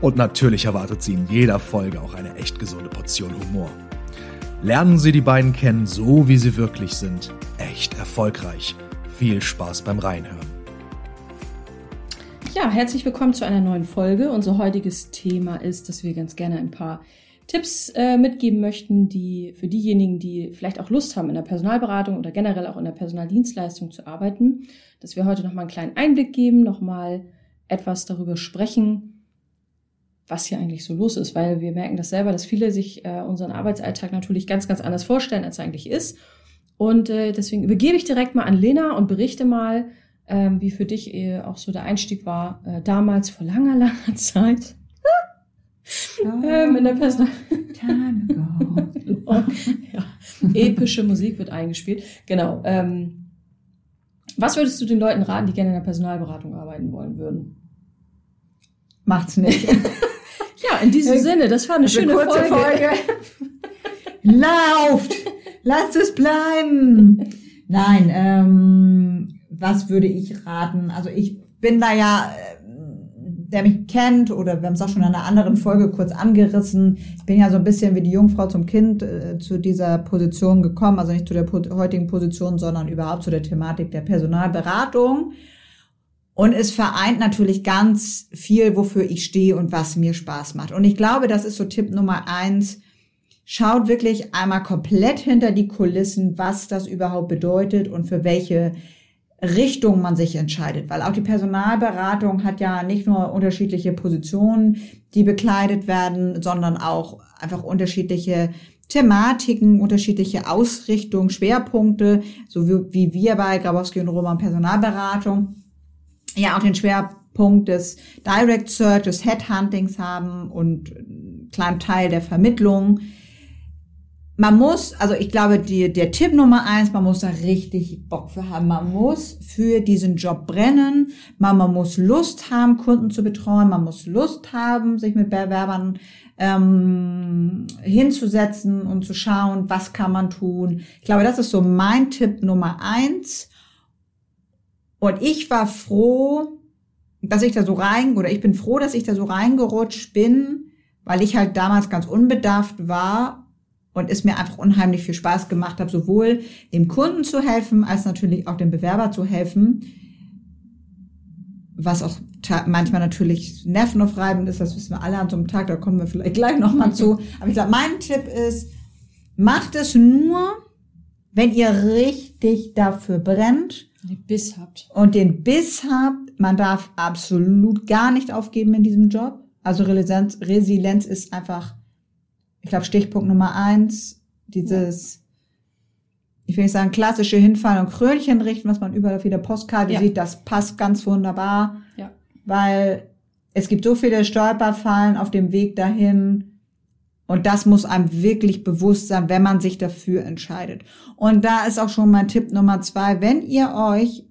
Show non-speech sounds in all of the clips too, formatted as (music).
Und natürlich erwartet Sie in jeder Folge auch eine echt gesunde Portion Humor. Lernen Sie die beiden kennen, so wie sie wirklich sind. Echt erfolgreich. Viel Spaß beim Reinhören. Ja, herzlich willkommen zu einer neuen Folge. Unser heutiges Thema ist, dass wir ganz gerne ein paar Tipps äh, mitgeben möchten, die für diejenigen, die vielleicht auch Lust haben, in der Personalberatung oder generell auch in der Personaldienstleistung zu arbeiten, dass wir heute nochmal einen kleinen Einblick geben, nochmal etwas darüber sprechen, was hier eigentlich so los ist, weil wir merken das selber, dass viele sich äh, unseren Arbeitsalltag natürlich ganz, ganz anders vorstellen, als er eigentlich ist. Und äh, deswegen übergebe ich direkt mal an Lena und berichte mal, ähm, wie für dich äh, auch so der Einstieg war, äh, damals vor langer, langer Zeit. ähm, in der Personal Time ago. (laughs) ja, epische Musik wird eingespielt. Genau. Ähm, was würdest du den Leuten raten, die gerne in der Personalberatung arbeiten wollen würden? Macht's nicht. (laughs) Ja, in diesem äh, Sinne, das war eine schöne kurze Folge. Folge. (laughs) Lauft! Lasst es bleiben! Nein, ähm, was würde ich raten? Also ich bin da ja, äh, der mich kennt, oder wir haben es auch schon in einer anderen Folge kurz angerissen. Ich bin ja so ein bisschen wie die Jungfrau zum Kind äh, zu dieser Position gekommen, also nicht zu der heutigen Position, sondern überhaupt zu der Thematik der Personalberatung. Und es vereint natürlich ganz viel, wofür ich stehe und was mir Spaß macht. Und ich glaube, das ist so Tipp Nummer eins. Schaut wirklich einmal komplett hinter die Kulissen, was das überhaupt bedeutet und für welche Richtung man sich entscheidet. Weil auch die Personalberatung hat ja nicht nur unterschiedliche Positionen, die bekleidet werden, sondern auch einfach unterschiedliche Thematiken, unterschiedliche Ausrichtungen, Schwerpunkte, so wie, wir bei Grabowski und Roman Personalberatung ja auch den Schwerpunkt des Direct Search, des Headhuntings haben und einen kleinen Teil der Vermittlung. Man muss, also ich glaube, die, der Tipp Nummer eins, man muss da richtig Bock für haben. Man muss für diesen Job brennen. Man, man muss Lust haben, Kunden zu betreuen. Man muss Lust haben, sich mit Bewerbern ähm, hinzusetzen und zu schauen, was kann man tun. Ich glaube, das ist so mein Tipp Nummer eins. Und ich war froh, dass ich da so rein, oder ich bin froh, dass ich da so reingerutscht bin, weil ich halt damals ganz unbedarft war und es mir einfach unheimlich viel Spaß gemacht hat, sowohl dem Kunden zu helfen, als natürlich auch dem Bewerber zu helfen, was auch manchmal natürlich nervenaufreibend ist, das wissen wir alle an so einem Tag, da kommen wir vielleicht gleich nochmal zu. Aber ich glaube, mein Tipp ist, macht es nur, wenn ihr richtig dafür brennt den Biss habt. Und den Biss habt. Man darf absolut gar nicht aufgeben in diesem Job. Also Resilienz, Resilienz ist einfach, ich glaube, Stichpunkt Nummer eins. Dieses, ja. ich will nicht sagen, klassische Hinfallen und Krönchen richten, was man überall auf jeder Postkarte ja. sieht. Das passt ganz wunderbar. Ja. Weil es gibt so viele Stolperfallen auf dem Weg dahin und das muss einem wirklich bewusst sein, wenn man sich dafür entscheidet. Und da ist auch schon mein Tipp Nummer zwei. Wenn ihr euch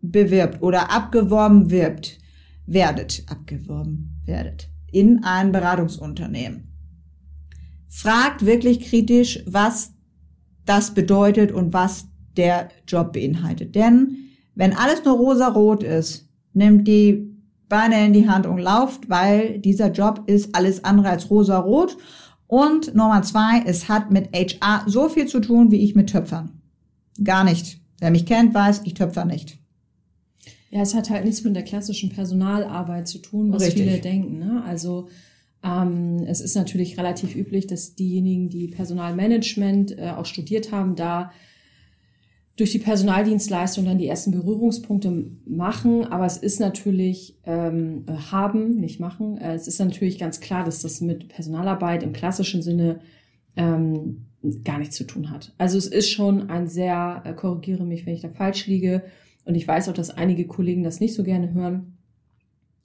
bewirbt oder abgeworben wirbt, werdet, abgeworben werdet in ein Beratungsunternehmen. Fragt wirklich kritisch, was das bedeutet und was der Job beinhaltet. Denn wenn alles nur rosa-rot ist, nimmt die Beine in die Hand und lauft, weil dieser Job ist alles andere als rosa-rot und Nummer zwei, es hat mit HR so viel zu tun, wie ich mit Töpfern. Gar nicht. Wer mich kennt, weiß, ich töpfer nicht. Ja, es hat halt nichts mit der klassischen Personalarbeit zu tun, was Richtig. viele denken. Ne? Also ähm, es ist natürlich relativ üblich, dass diejenigen, die Personalmanagement äh, auch studiert haben, da durch die Personaldienstleistung dann die ersten Berührungspunkte machen, aber es ist natürlich ähm, haben, nicht machen. Äh, es ist natürlich ganz klar, dass das mit Personalarbeit im klassischen Sinne ähm, gar nichts zu tun hat. Also es ist schon ein sehr, äh, korrigiere mich, wenn ich da falsch liege, und ich weiß auch, dass einige Kollegen das nicht so gerne hören.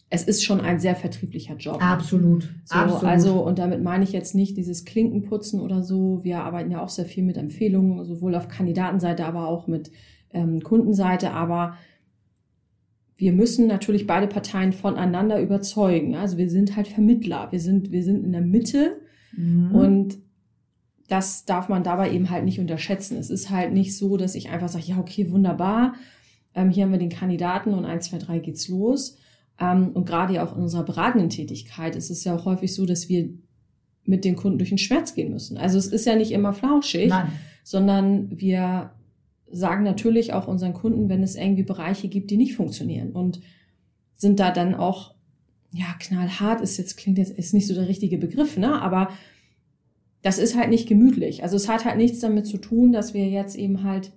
Es ist schon ein sehr vertrieblicher Job. Absolut. So, Absolut. Also, und damit meine ich jetzt nicht dieses Klinkenputzen oder so. Wir arbeiten ja auch sehr viel mit Empfehlungen, sowohl auf Kandidatenseite, aber auch mit ähm, Kundenseite. Aber wir müssen natürlich beide Parteien voneinander überzeugen. Also wir sind halt Vermittler. Wir sind, wir sind in der Mitte Mhm. und das darf man dabei eben halt nicht unterschätzen. Es ist halt nicht so, dass ich einfach sage, ja, okay, wunderbar, ähm, hier haben wir den Kandidaten und eins, zwei, drei geht's los. Ähm, und gerade ja auch in unserer beratenden Tätigkeit ist es ja auch häufig so, dass wir mit den Kunden durch den Schmerz gehen müssen. Also es ist ja nicht immer flauschig, Nein. sondern wir sagen natürlich auch unseren Kunden, wenn es irgendwie Bereiche gibt, die nicht funktionieren und sind da dann auch, ja, knallhart ist jetzt, klingt jetzt, ist nicht so der richtige Begriff, ne, aber das ist halt nicht gemütlich. Also es hat halt nichts damit zu tun, dass wir jetzt eben halt,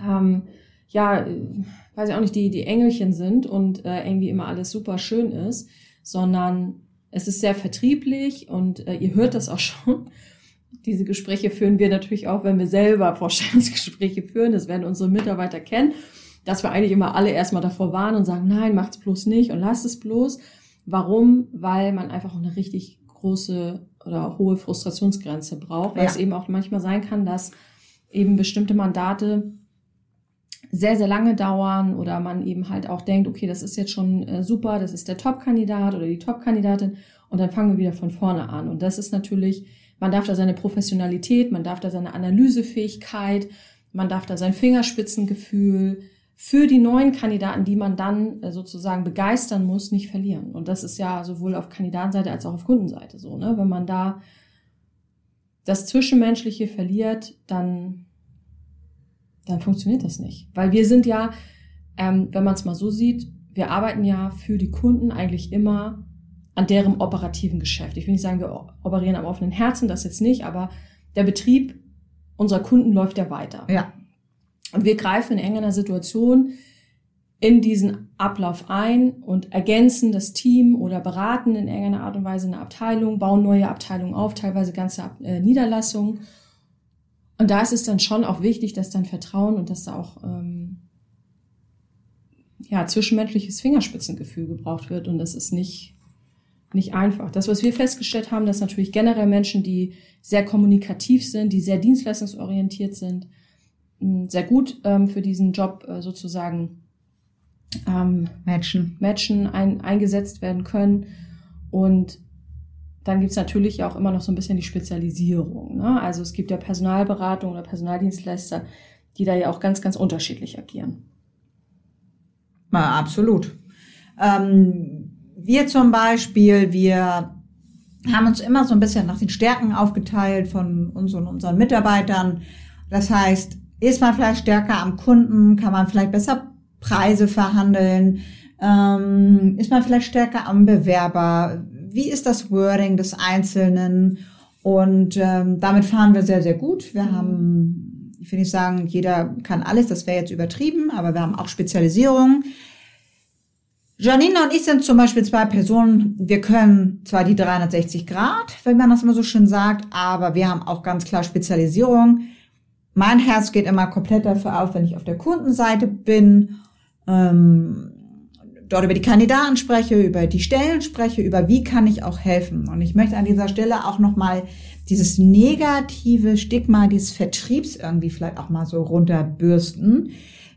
ähm, ja, äh, weiß ich auch nicht, die, die Engelchen sind und äh, irgendwie immer alles super schön ist, sondern es ist sehr vertrieblich und äh, ihr hört das auch (laughs) schon. Diese Gespräche führen wir natürlich auch, wenn wir selber (laughs) Vorstellungsgespräche führen. Das werden unsere Mitarbeiter kennen, dass wir eigentlich immer alle erstmal davor warnen und sagen, nein, macht's bloß nicht und lasst es bloß. Warum? Weil man einfach auch eine richtig große oder hohe Frustrationsgrenze braucht, weil Ja. es eben auch manchmal sein kann, dass eben bestimmte Mandate sehr, sehr lange dauern oder man eben halt auch denkt, okay, das ist jetzt schon äh, super, das ist der Top-Kandidat oder die Top-Kandidatin und dann fangen wir wieder von vorne an. Und das ist natürlich, man darf da seine Professionalität, man darf da seine Analysefähigkeit, man darf da sein Fingerspitzengefühl für die neuen Kandidaten, die man dann äh, sozusagen begeistern muss, nicht verlieren. Und das ist ja sowohl auf Kandidatenseite als auch auf Kundenseite so, ne? Wenn man da das Zwischenmenschliche verliert, dann dann funktioniert das nicht. Weil wir sind ja, ähm, wenn man es mal so sieht, wir arbeiten ja für die Kunden eigentlich immer an deren operativen Geschäft. Ich will nicht sagen, wir operieren am offenen Herzen, das jetzt nicht, aber der Betrieb unserer Kunden läuft ja weiter. Ja. Und wir greifen in irgendeiner Situation in diesen Ablauf ein und ergänzen das Team oder beraten in irgendeiner Art und Weise eine Abteilung, bauen neue Abteilungen auf, teilweise ganze äh, Niederlassungen. Und da ist es dann schon auch wichtig, dass dann Vertrauen und dass da auch ähm, ja, zwischenmenschliches Fingerspitzengefühl gebraucht wird. Und das ist nicht, nicht einfach. Das, was wir festgestellt haben, dass natürlich generell Menschen, die sehr kommunikativ sind, die sehr dienstleistungsorientiert sind, sehr gut ähm, für diesen Job äh, sozusagen ähm, Matchen. matchen, ein, eingesetzt werden können. Und dann gibt's natürlich auch immer noch so ein bisschen die Spezialisierung. Ne? Also es gibt ja Personalberatung oder Personaldienstleister, die da ja auch ganz, ganz unterschiedlich agieren. Ja, absolut. Ähm, wir zum Beispiel, wir haben uns immer so ein bisschen nach den Stärken aufgeteilt von uns und unseren Mitarbeitern. Das heißt, ist man vielleicht stärker am Kunden, kann man vielleicht besser Preise verhandeln, ähm, ist man vielleicht stärker am Bewerber, wie ist das Wording des Einzelnen? Und ähm, damit fahren wir sehr, sehr gut. Wir haben, ich will nicht sagen, jeder kann alles, das wäre jetzt übertrieben, aber wir haben auch Spezialisierung. Janina und ich sind zum Beispiel zwei Personen, wir können zwar die 360 Grad, wenn man das immer so schön sagt, aber wir haben auch ganz klar Spezialisierung. Mein Herz geht immer komplett dafür auf, wenn ich auf der Kundenseite bin, ähm, dort über die Kandidaten spreche, über die Stellen spreche, über wie kann ich auch helfen. Und ich möchte an dieser Stelle auch nochmal dieses negative Stigma dieses Vertriebs irgendwie vielleicht auch mal so runterbürsten.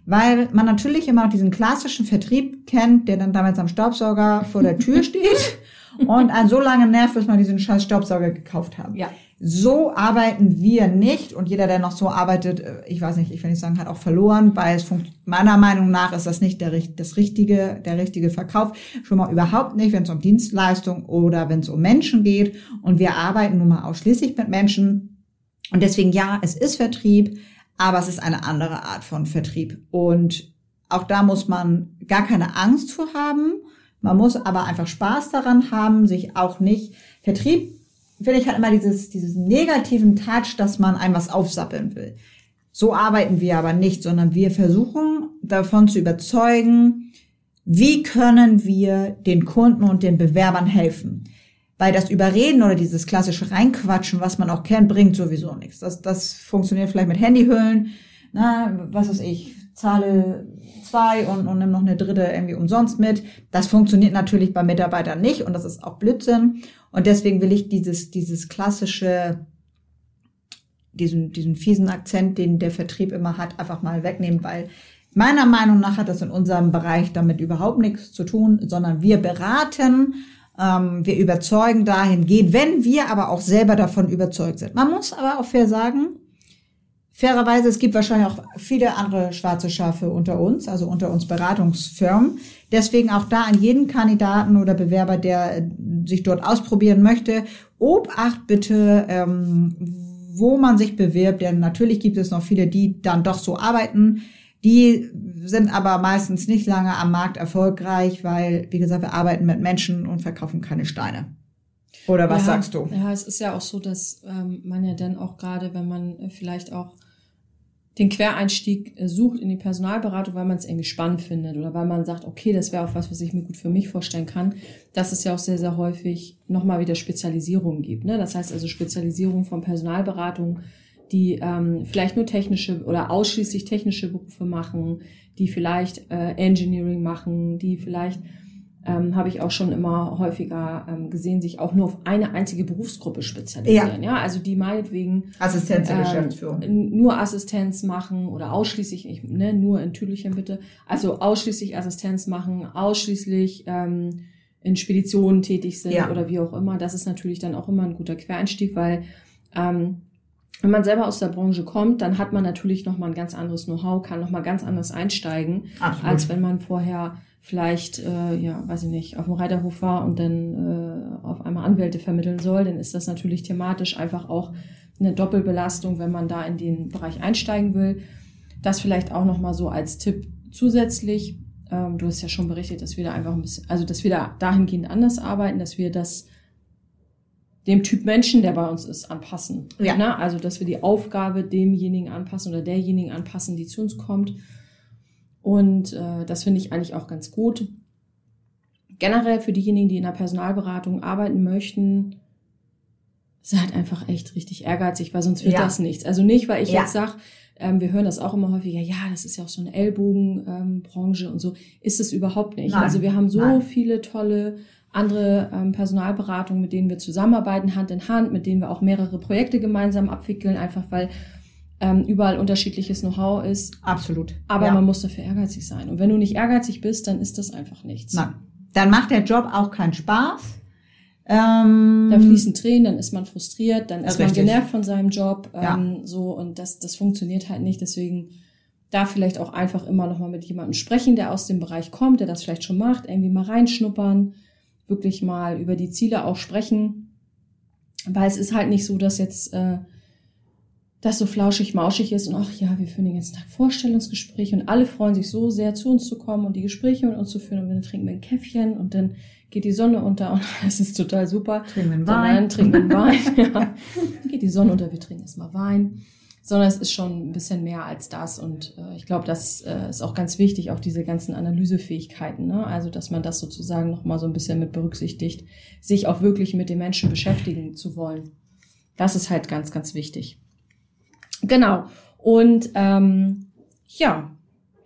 Weil man natürlich immer noch diesen klassischen Vertrieb kennt, der dann damals am Staubsauger vor der Tür (laughs) steht und einen so lange nervt, bis man diesen scheiß Staubsauger gekauft haben. Ja. So arbeiten wir nicht und jeder, der noch so arbeitet, äh, ich weiß nicht, ich will nicht sagen, hat auch verloren, weil es meiner Meinung nach ist das nicht der, das richtige, der richtige Verkauf. Schon mal überhaupt nicht, wenn es um Dienstleistung oder wenn es um Menschen geht. Und wir arbeiten nun mal ausschließlich mit Menschen. Und deswegen ja, es ist Vertrieb, aber es ist eine andere Art von Vertrieb. Und auch da muss man gar keine Angst vor haben. Man muss aber einfach Spaß daran haben, sich auch nicht Vertrieb finde ich halt immer dieses, dieses negativen Touch, dass man einem was aufsappeln will. So arbeiten wir aber nicht, sondern wir versuchen davon zu überzeugen, wie können wir den Kunden und den Bewerbern helfen. Weil das Überreden oder dieses klassische Reinquatschen, was man auch kennt, bringt sowieso nichts. Das, das funktioniert vielleicht mit Handyhüllen, na, was weiß ich, zahle zwei und, und nimm noch eine dritte irgendwie umsonst mit. Das funktioniert natürlich bei Mitarbeitern nicht und das ist auch Blödsinn. Und deswegen will ich dieses, dieses klassische, diesen, diesen fiesen Akzent, den der Vertrieb immer hat, einfach mal wegnehmen, weil meiner Meinung nach hat das in unserem Bereich damit überhaupt nichts zu tun, sondern wir beraten, ähm, wir überzeugen dahingehend, wenn wir aber auch selber davon überzeugt sind. Man muss aber auch fair sagen, Fairerweise, es gibt wahrscheinlich auch viele andere schwarze Schafe unter uns, also unter uns Beratungsfirmen. Deswegen auch da an jeden Kandidaten oder Bewerber, der sich dort ausprobieren möchte, Obacht bitte, ähm, wo man sich bewirbt. Denn natürlich gibt es noch viele, die dann doch so arbeiten. Die sind aber meistens nicht lange am Markt erfolgreich, weil, wie gesagt, wir arbeiten mit Menschen und verkaufen keine Steine. Oder was ja, sagst du? Ja, es ist ja auch so, dass ähm, man ja dann auch gerade, wenn man äh, vielleicht auch den Quereinstieg sucht in die Personalberatung, weil man es irgendwie spannend findet oder weil man sagt, okay, das wäre auch was, was ich mir gut für mich vorstellen kann, dass es ja auch sehr, sehr häufig nochmal wieder Spezialisierungen gibt. Ne? Das heißt also Spezialisierung von Personalberatung, die ähm, vielleicht nur technische oder ausschließlich technische Berufe machen, die vielleicht äh, Engineering machen, die vielleicht ähm, habe ich auch schon immer häufiger ähm, gesehen, sich auch nur auf eine einzige Berufsgruppe spezialisieren. Ja, ja? also die meinetwegen Assistenz der ähm, Geschäftsführung. nur Assistenz machen oder ausschließlich, ich, ne, nur in Tüdelchen bitte, also ausschließlich Assistenz machen, ausschließlich ähm, in Speditionen tätig sind ja. oder wie auch immer. Das ist natürlich dann auch immer ein guter Quereinstieg, weil ähm, wenn man selber aus der Branche kommt, dann hat man natürlich noch mal ein ganz anderes Know-how, kann noch mal ganz anders einsteigen, Absolut. als wenn man vorher vielleicht, äh, ja, weiß ich nicht, auf dem Reiterhof war und dann äh, auf einmal Anwälte vermitteln soll, dann ist das natürlich thematisch einfach auch eine Doppelbelastung, wenn man da in den Bereich einsteigen will. Das vielleicht auch nochmal so als Tipp zusätzlich. Ähm, du hast ja schon berichtet, dass wir da einfach ein bisschen, also dass wir da dahingehend anders arbeiten, dass wir das dem Typ Menschen, der bei uns ist, anpassen. Ja. Ne? Also, dass wir die Aufgabe demjenigen anpassen oder derjenigen anpassen, die zu uns kommt und äh, das finde ich eigentlich auch ganz gut. Generell für diejenigen, die in der Personalberatung arbeiten möchten, seid einfach echt richtig ehrgeizig, weil sonst wird ja. das nichts. Also nicht, weil ich ja. jetzt sage, ähm, wir hören das auch immer häufiger, ja, das ist ja auch so eine Ellbogenbranche ähm, und so. Ist es überhaupt nicht. Nein. Also wir haben so Nein. viele tolle andere ähm, Personalberatungen, mit denen wir zusammenarbeiten, Hand in Hand, mit denen wir auch mehrere Projekte gemeinsam abwickeln, einfach weil ähm, überall unterschiedliches Know-how ist. Absolut. Aber ja. man muss dafür ehrgeizig sein. Und wenn du nicht ehrgeizig bist, dann ist das einfach nichts. Nein. Dann macht der Job auch keinen Spaß. Ähm, da fließen Tränen, dann ist man frustriert, dann ist richtig. man genervt von seinem Job. Ähm, ja. So und das, das funktioniert halt nicht. Deswegen da vielleicht auch einfach immer noch mal mit jemandem sprechen, der aus dem Bereich kommt, der das vielleicht schon macht, irgendwie mal reinschnuppern, wirklich mal über die Ziele auch sprechen, weil es ist halt nicht so, dass jetzt äh, das so flauschig-mauschig ist und ach ja, wir führen den ganzen Tag Vorstellungsgespräche und alle freuen sich so sehr, zu uns zu kommen und die Gespräche mit uns zu führen und dann trinken wir ein Käffchen und dann geht die Sonne unter und (laughs) es ist total super. Trinken wir einen Wein. Dann trinken wir einen Wein, (laughs) ja. Geht die Sonne unter, wir trinken erstmal Wein. Sondern es ist schon ein bisschen mehr als das und äh, ich glaube, das äh, ist auch ganz wichtig, auch diese ganzen Analysefähigkeiten, ne? also dass man das sozusagen nochmal so ein bisschen mit berücksichtigt, sich auch wirklich mit den Menschen beschäftigen zu wollen. Das ist halt ganz, ganz wichtig. Genau. Und ähm, ja,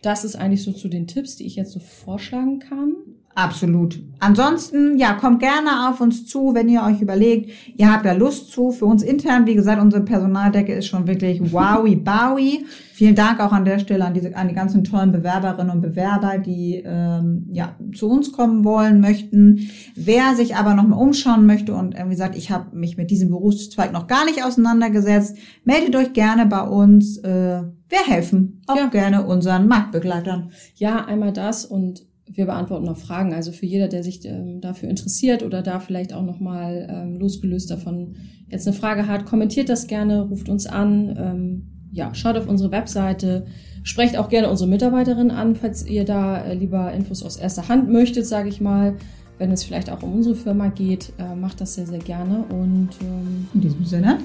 das ist eigentlich so zu den Tipps, die ich jetzt so vorschlagen kann. Absolut. Ansonsten, ja, kommt gerne auf uns zu, wenn ihr euch überlegt, ihr habt da Lust zu. Für uns intern, wie gesagt, unsere Personaldecke ist schon wirklich wowi bowie. Vielen Dank auch an der Stelle an diese, an die ganzen tollen Bewerberinnen und Bewerber, die ähm, ja zu uns kommen wollen möchten. Wer sich aber noch mal umschauen möchte und wie gesagt, ich habe mich mit diesem Berufszweig noch gar nicht auseinandergesetzt, meldet euch gerne bei uns. Äh, wir helfen auch ja. gerne unseren Marktbegleitern. Ja, einmal das und wir beantworten noch Fragen. Also für jeder, der sich ähm, dafür interessiert oder da vielleicht auch nochmal ähm, losgelöst davon jetzt eine Frage hat, kommentiert das gerne, ruft uns an, ähm, ja, schaut auf unsere Webseite, sprecht auch gerne unsere Mitarbeiterin an, falls ihr da äh, lieber Infos aus erster Hand möchtet, sage ich mal. Wenn es vielleicht auch um unsere Firma geht, äh, macht das sehr, sehr gerne. Und ähm, in diesem Sinne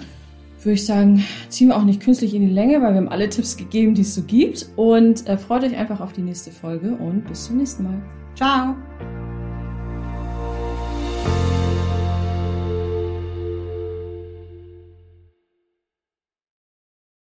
würde ich sagen, ziehen wir auch nicht künstlich in die Länge, weil wir haben alle Tipps gegeben, die es so gibt. Und äh, freut euch einfach auf die nächste Folge und bis zum nächsten Mal. Ciao!